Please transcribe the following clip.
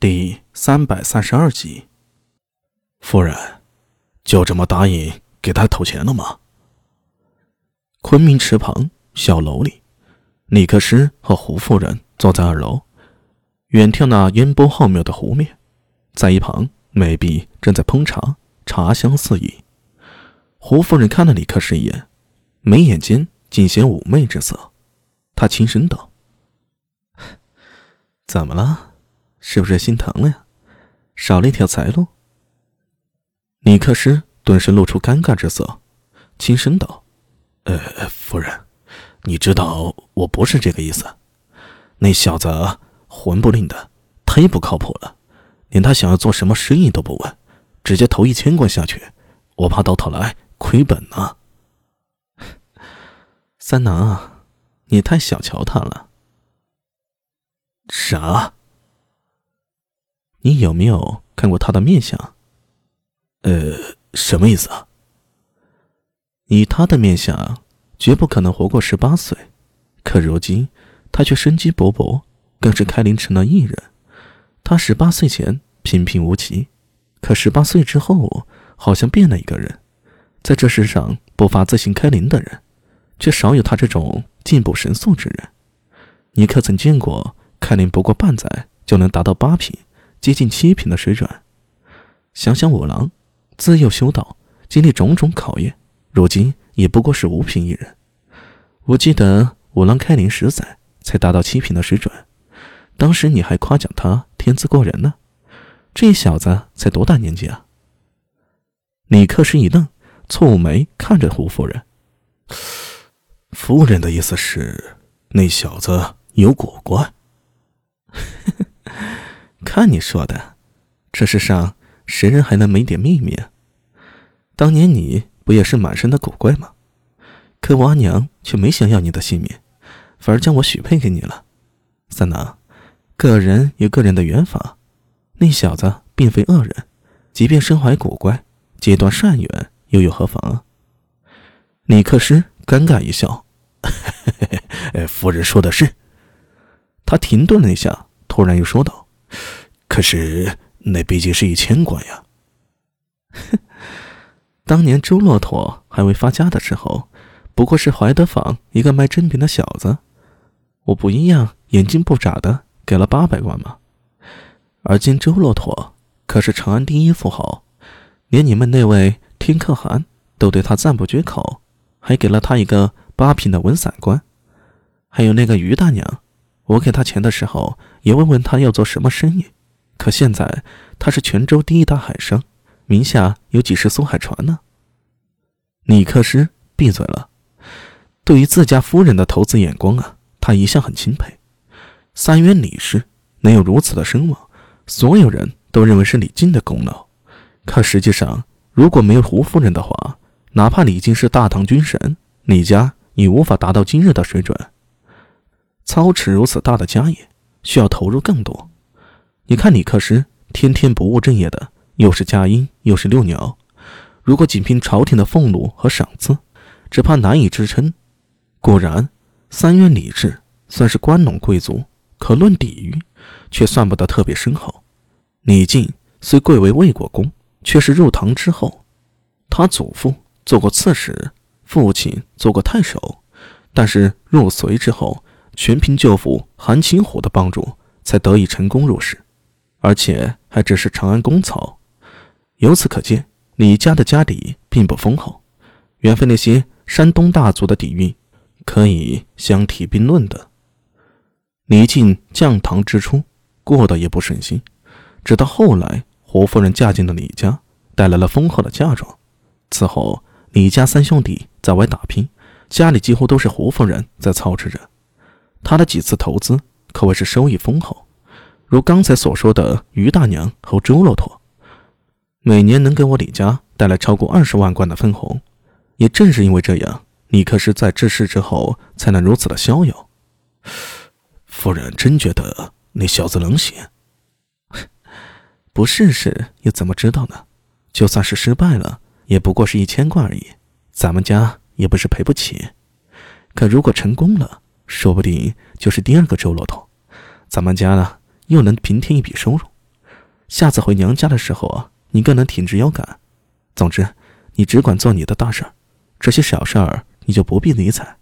第三百三十二集，夫人，就这么答应给他投钱了吗？昆明池旁小楼里，李克斯和胡夫人坐在二楼，远眺那烟波浩渺的湖面，在一旁，美婢正在烹茶，茶香四溢。胡夫人看了李克斯一眼，眉眼间尽显妩媚之色，她轻声道：“怎么了？”是不是心疼了呀？少了一条财路。尼克斯顿时露出尴尬之色，轻声道：“呃，夫人，你知道我不是这个意思。那小子魂不吝的，忒不靠谱了，连他想要做什么生意都不问，直接投一千贯下去，我怕到头来亏本呢。”三郎，你太小瞧他了。啥？你有没有看过他的面相？呃，什么意思啊？以他的面相，绝不可能活过十八岁。可如今，他却生机勃勃，更是开林城的艺人。他十八岁前平平无奇，可十八岁之后，好像变了一个人。在这世上，不乏自行开林的人，却少有他这种进步神速之人。你可曾见过开林不过半载就能达到八品？接近七品的水准，想想五郎，自幼修道，经历种种考验，如今也不过是五品一人。我记得五郎开灵十载才达到七品的水准，当时你还夸奖他天资过人呢。这小子才多大年纪啊？李克是一愣，蹙眉看着胡夫人。夫人的意思是，那小子有古怪。看你说的，这世上谁人还能没点秘密啊？当年你不也是满身的古怪吗？可我阿娘却没想要你的性命，反而将我许配给你了。三郎，个人有个人的缘法，那小子并非恶人，即便身怀古怪，结段善缘又有何妨啊？李克师尴尬一笑，夫人说的是。他停顿了一下，突然又说道。可是，那毕竟是一千贯呀。当年周骆驼还未发家的时候，不过是怀德坊一个卖珍品的小子，我不一样，眼睛不眨的给了八百贯吗？而今周骆驼可是长安第一富豪，连你们那位天可汗都对他赞不绝口，还给了他一个八品的文散官。还有那个于大娘，我给他钱的时候，也问问他要做什么生意。可现在他是泉州第一大海商，名下有几十艘海船呢。尼克斯闭嘴了。对于自家夫人的投资眼光啊，他一向很钦佩。三渊李氏能有如此的声望，所有人都认为是李靖的功劳。可实际上，如果没有胡夫人的话，哪怕李靖是大唐军神，李家也无法达到今日的水准。操持如此大的家业，需要投入更多。你看，李克师天天不务正业的，又是佳音，又是遛鸟，如果仅凭朝廷的俸禄和赏赐，只怕难以支撑。果然，三渊李治算是关陇贵族，可论底蕴，却算不得特别深厚。李靖虽贵为魏国公，却是入唐之后，他祖父做过刺史，父亲做过太守，但是入隋之后，全凭舅父韩擒虎的帮助，才得以成功入仕。而且还只是长安公曹，由此可见，李家的家底并不丰厚，远非那些山东大族的底蕴可以相提并论的。李靖降唐之初过得也不顺心，直到后来胡夫人嫁进了李家，带来了丰厚的嫁妆。此后，李家三兄弟在外打拼，家里几乎都是胡夫人在操持着。他的几次投资可谓是收益丰厚。如刚才所说的于大娘和周骆驼，每年能给我李家带来超过二十万贯的分红。也正是因为这样，李克是在治世之后才能如此的逍遥。夫人真觉得那小子冷血？不试试又怎么知道呢？就算是失败了，也不过是一千贯而已，咱们家也不是赔不起。可如果成功了，说不定就是第二个周老头，咱们家呢？又能平添一笔收入，下次回娘家的时候啊，你更能挺直腰杆。总之，你只管做你的大事儿，这些小事儿你就不必理睬。